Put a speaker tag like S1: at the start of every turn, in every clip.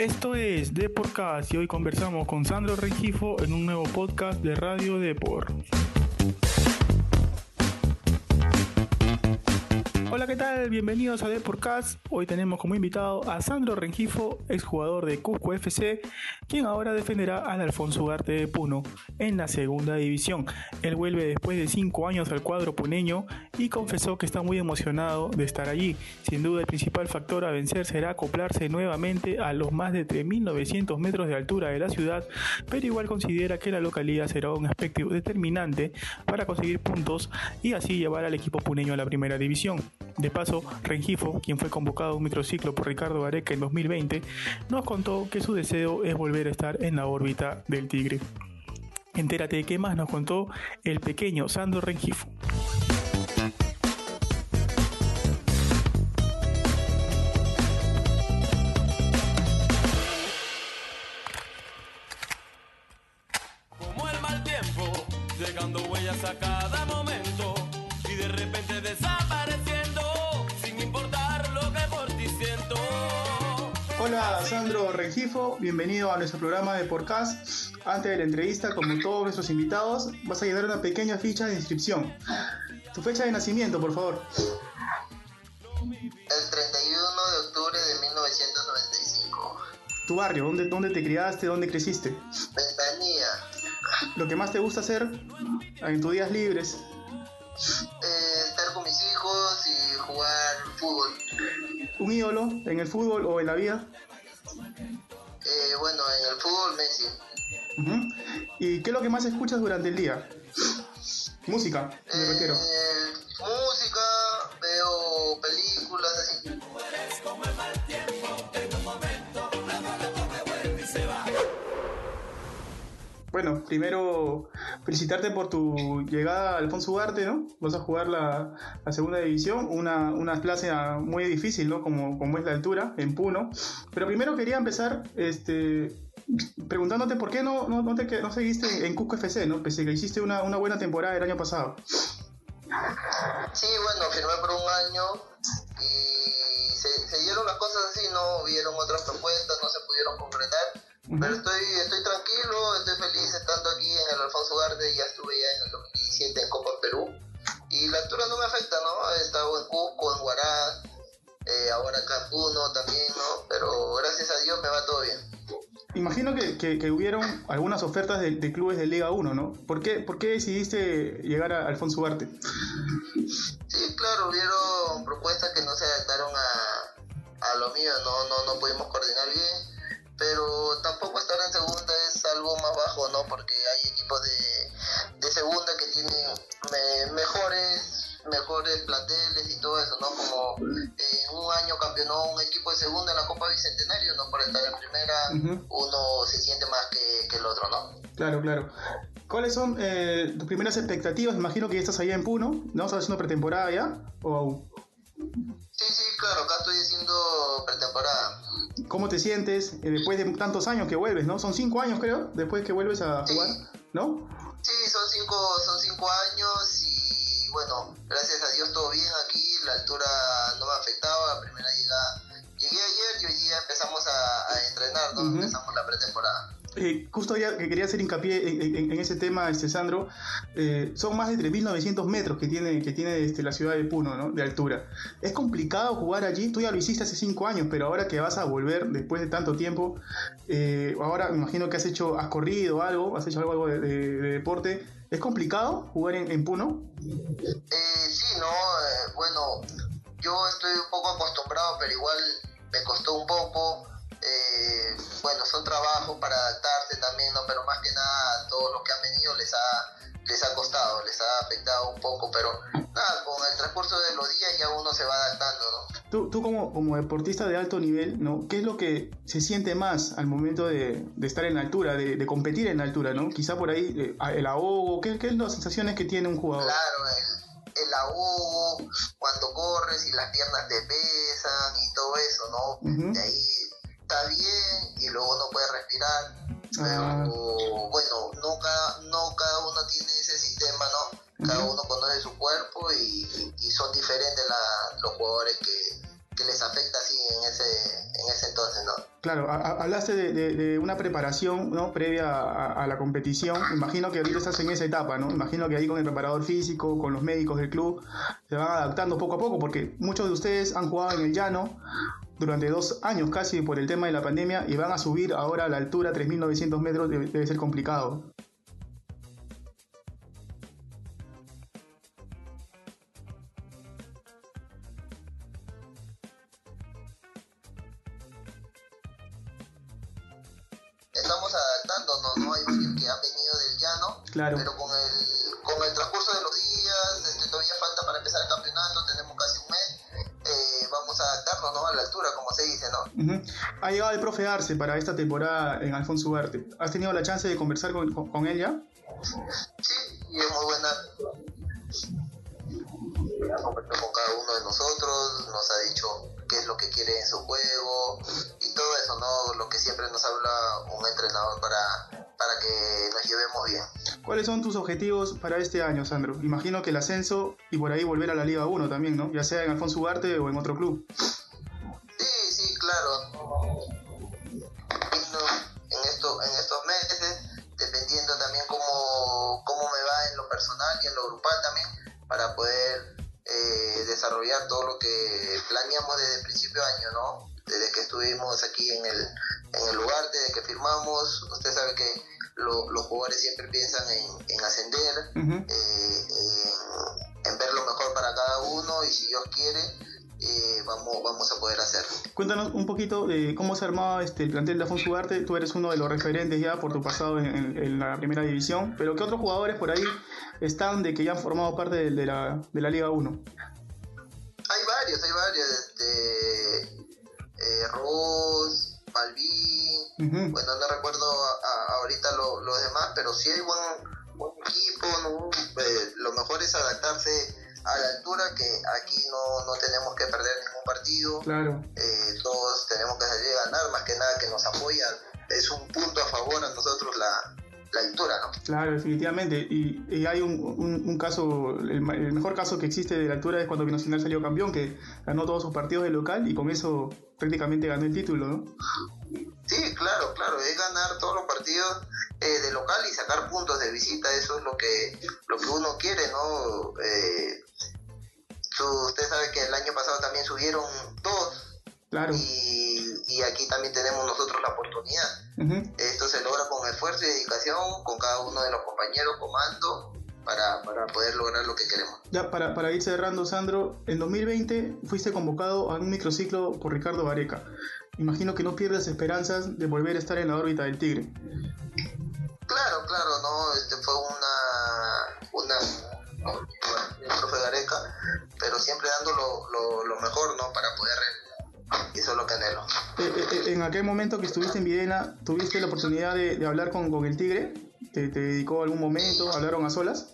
S1: Esto es Deporcast y hoy conversamos con Sandro Rengifo en un nuevo podcast de Radio Depor. Hola, ¿qué tal? Bienvenidos a Deporcast. Hoy tenemos como invitado a Sandro Rengifo, exjugador de Cusco FC, quien ahora defenderá al Alfonso Ugarte de Puno en la segunda división. Él vuelve después de cinco años al cuadro puneño y confesó que está muy emocionado de estar allí. Sin duda, el principal factor a vencer será acoplarse nuevamente a los más de 3.900 metros de altura de la ciudad, pero igual considera que la localidad será un aspecto determinante para conseguir puntos y así llevar al equipo puneño a la primera división. De paso, Rengifo, quien fue convocado a un microciclo por Ricardo Areca en 2020, nos contó que su deseo es volver a estar en la órbita del Tigre. Entérate de qué más nos contó el pequeño Sandro Rengifo. Hola Sandro Rengifo, bienvenido a nuestro programa de podcast. Antes de la entrevista, como todos nuestros invitados, vas a llenar una pequeña ficha de inscripción. Tu fecha de nacimiento, por favor.
S2: El 31 de octubre de 1995.
S1: Tu barrio, ¿dónde, dónde te criaste, dónde creciste?
S2: Ventanilla.
S1: Lo que más te gusta hacer en tus días libres.
S2: Eh, estar con mis hijos y jugar fútbol.
S1: Un ídolo en el fútbol o en la vida.
S2: Eh, bueno, en el fútbol Messi.
S1: ¿Y qué es lo que más escuchas durante el día? Música, me refiero.
S2: Eh, música, veo películas así.
S1: Bueno, primero felicitarte por tu llegada a Alfonso Ugarte, ¿no? Vas a jugar la, la segunda división, una, una clase ah, muy difícil, ¿no? Como, como es la altura, en Puno. Pero primero quería empezar este, preguntándote por qué no, no, no, te, no seguiste en Cusco FC, ¿no? Pese a que hiciste una, una buena temporada el año pasado.
S2: Sí, bueno, firmé por un año y se, se dieron las cosas así, no hubieron otras propuestas, no se pudieron concretar. Pero estoy, estoy tranquilo, estoy
S1: que, que, hubieron algunas ofertas de, clubes de Liga 1, ¿no? ¿Por qué, por qué decidiste llegar a Alfonso Ugarte?
S2: Sí, claro, hubieron propuestas que no se adaptaron a, a lo mío, no, no, no pudimos coordinar bien, pero tampoco estar en segunda es algo más bajo, ¿no? Porque hay equipos de, de segunda que tienen me- mejores mejores planteles y todo eso, ¿no? Como eh, en un año campeonó un equipo de segunda en la Copa Bicentenario, ¿no? Por estar en primera, uno se siente más que, que el otro, ¿no?
S1: Claro, claro. ¿Cuáles son eh, tus primeras expectativas? Imagino que ya estás allá en Puno, ¿no? ¿Estás haciendo pretemporada ya? ¿O?
S2: Sí, sí, claro, acá estoy haciendo pretemporada.
S1: ¿Cómo te sientes eh, después de tantos años que vuelves, no? Son cinco años, creo, después que vuelves a
S2: Sí.
S1: jugar, ¿no?
S2: Sí, son cinco, son cinco años y bueno, gracias a Dios todo bien aquí, la altura no me afectaba, la primera llegada. Llegué ayer y hoy día empezamos a, a entrenar, ¿no? Empezamos la pretemporada.
S1: Eh, justo ya que quería hacer hincapié en, en- en ese tema, este Sandro, eh, son más de 3.900 metros que tiene, que tiene este, la ciudad de Puno, ¿no? De altura. Es complicado jugar allí, tú ya lo hiciste hace cinco años, pero ahora que vas a volver después de tanto tiempo, eh, ahora me imagino que has hecho, has corrido algo, has hecho algo, de, de- de deporte. ¿Es complicado jugar en, en Puno?
S2: Eh, sí, no, bueno, yo estoy un poco acostumbrado, pero igual me costó un poco. Bueno, son trabajos para adaptarse también, ¿no? Pero más que nada a todos los que han venido les ha, les ha costado, les ha afectado un poco, pero nada, con el transcurso de los días ya uno se va adaptando, ¿no?
S1: Tú, tú como, como deportista de alto nivel, ¿no? ¿Qué es lo que se siente más al momento de, de estar en altura, de, de competir en altura, ¿no? Quizá por ahí eh, el ahogo, ¿qué, ¿qué es las sensaciones que tiene un jugador?
S2: Claro, el, el ahogo, cuando corres y las piernas te pesan y todo eso, ¿no?
S1: Ujú.
S2: De ahí está bien y luego no puede respirar. Pero
S1: Ah.
S2: bueno, no cada, no cada uno tiene ese sistema, ¿no? Cada uno conoce su cuerpo y, y son diferentes la- los jugadores que, que les afecta así en ese, en ese entonces, ¿no?
S1: Claro, a- hablaste de, de- de una preparación ¿no? previa a, a la competición. Imagino que ahorita estás en esa etapa, ¿no? Imagino que ahí con el preparador físico, con los médicos del club, se van adaptando poco a poco, porque muchos de ustedes han jugado en el llano durante dos años casi por el tema de la pandemia y van a subir ahora a la altura 3.900 metros, debe, debe ser complicado.
S2: Estamos adaptándonos, ¿no? Hay que han venido del llano,
S1: Claro.
S2: pero con el, A la altura, como se dice, ¿no?
S1: Ujú. Ha llegado el profe Arce para esta temporada en Alfonso Ugarte. ¿Has tenido la chance de conversar con, con- con él ya?
S2: Sí, y es muy buena. Ha conversado con cada uno de nosotros, nos ha dicho qué es lo que quiere en su juego y todo eso, ¿no? Lo que siempre nos habla un entrenador para, para que nos llevemos bien.
S1: ¿Cuáles son tus objetivos para este año, Sandro? Imagino que el ascenso y por ahí volver a la Liga 1 también, ¿no? Ya sea en Alfonso Ugarte o en otro club.
S2: Que planeamos desde el principio de año, ¿no? Desde que estuvimos aquí en el, en el lugar, desde que firmamos, usted sabe que lo- los jugadores siempre piensan en, en ascender,
S1: Ujú.
S2: eh, en, en ver lo mejor para cada uno y si Dios quiere, eh, vamos, vamos a poder hacerlo.
S1: Cuéntanos un poquito de cómo se armaba este, el plantel de Alfonso Ugarte. Tú eres uno de los referentes ya por tu pasado en, en- en la primera división, pero ¿qué otros jugadores por ahí están de que ya han formado parte de, de la, de la Liga 1? Ujú.
S2: bueno, no recuerdo a- a- ahorita lo- los demás, pero sí hay buen, buen equipo, ¿no? Eh, lo mejor es adaptarse a la altura, que aquí no, no tenemos que perder ningún partido,
S1: Claro.
S2: eh, todos tenemos que salir a ganar, más que nada que nos apoya, es un punto a favor a nosotros la, la altura, ¿no?
S1: Claro, definitivamente. Y, y hay un, un- un caso, el, el mejor caso que existe de la altura es cuando Binacional salió campeón, que ganó todos sus partidos de local y con eso prácticamente ganó el título, ¿no?
S2: Sí, claro, claro, es ganar todos los partidos eh, de local y sacar puntos de visita, eso es lo que lo que uno quiere, ¿no? Eh, su- usted sabe que el año pasado también subieron dos
S1: Claro.
S2: y, y aquí también tenemos nosotros la oportunidad. Esto se logra con esfuerzo y dedicación, con cada uno de los compañeros, comando, para, para poder lograr lo que queremos.
S1: Ya, para, para ir cerrando, Sandro, en 2020 fuiste convocado a un microciclo por Ricardo Vareca. Imagino que no pierdes esperanzas de volver a estar en la órbita del Tigre.
S2: Claro, claro, no, este fue una, una, el profe Gareca, pero siempre dando lo, lo, lo mejor, ¿no? Para poder, eso es lo que anhelo.
S1: Eh, eh, eh, en aquel momento que estuviste en Viena, ¿tuviste la oportunidad de, de hablar con, con el Tigre? ¿Te, ¿Te dedicó algún momento? ¿Hablaron a solas?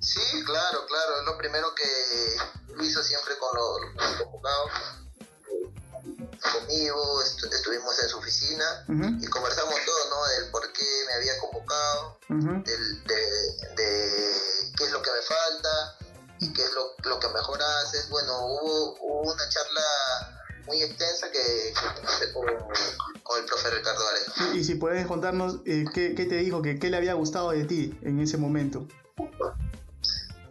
S2: Sí, claro, claro, es lo primero que hizo siempre con los, con los convocados. Conmigo, estu- estuvimos en su oficina
S1: Ujú,
S2: y conversamos todo, ¿no? Del por qué me había convocado,
S1: ujú.
S2: del, de, hubo, hubo una charla muy extensa que, con, con el profe Ricardo Gareca.
S1: Y, si puedes contarnos eh, ¿qué, qué te dijo, que, qué le había gustado de ti en ese momento.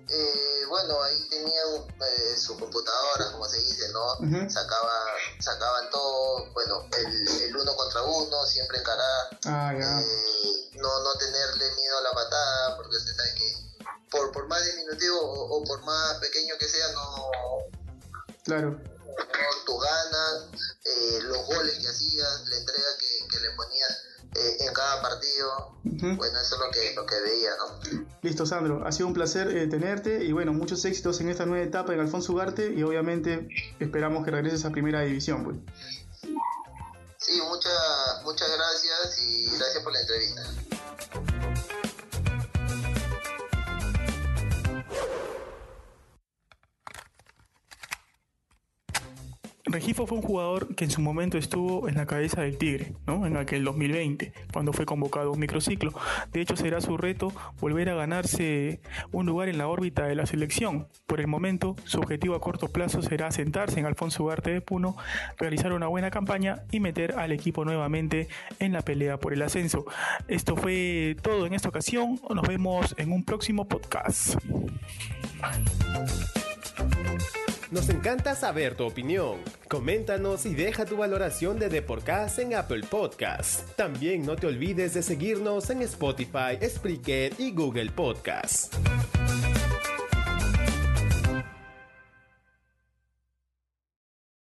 S2: Eh, bueno, ahí tenían eh, su computadora, como se dice, ¿no?
S1: Ujú.
S2: Sacaba, sacaban todo, bueno, el, el uno contra uno, siempre encarar,
S1: Ah,
S2: eh, no, no tenerle miedo a la patada, porque usted sabe que por, por más diminutivo o, o por más pequeño que sea, no,
S1: Claro.
S2: tus ganas, eh, los goles que hacías, la entrega que, que le ponías eh, en cada partido, bueno, eso es lo que, lo que veía, ¿no?
S1: Listo, Sandro. Ha sido un placer eh, tenerte y bueno, muchos éxitos en esta nueva etapa en Alfonso Ugarte y obviamente esperamos que regreses a Primera División. Pues.
S2: Sí, muchas muchas gracias y gracias por la entrevista.
S1: Regifo fue un jugador que en su momento estuvo en la cabeza del Tigre, ¿no? En aquel 2020, cuando fue convocado a un microciclo. De hecho, será su reto volver a ganarse un lugar en la órbita de la selección. Por el momento, su objetivo a corto plazo será sentarse en Alfonso Ugarte de Puno, realizar una buena campaña y meter al equipo nuevamente en la pelea por el ascenso. Esto fue todo en esta ocasión. Nos vemos en un próximo podcast.
S3: Nos encanta saber tu opinión. Coméntanos y deja tu valoración de Deporcast en Apple Podcast. También no te olvides de seguirnos en Spotify, Spreaker y Google Podcast.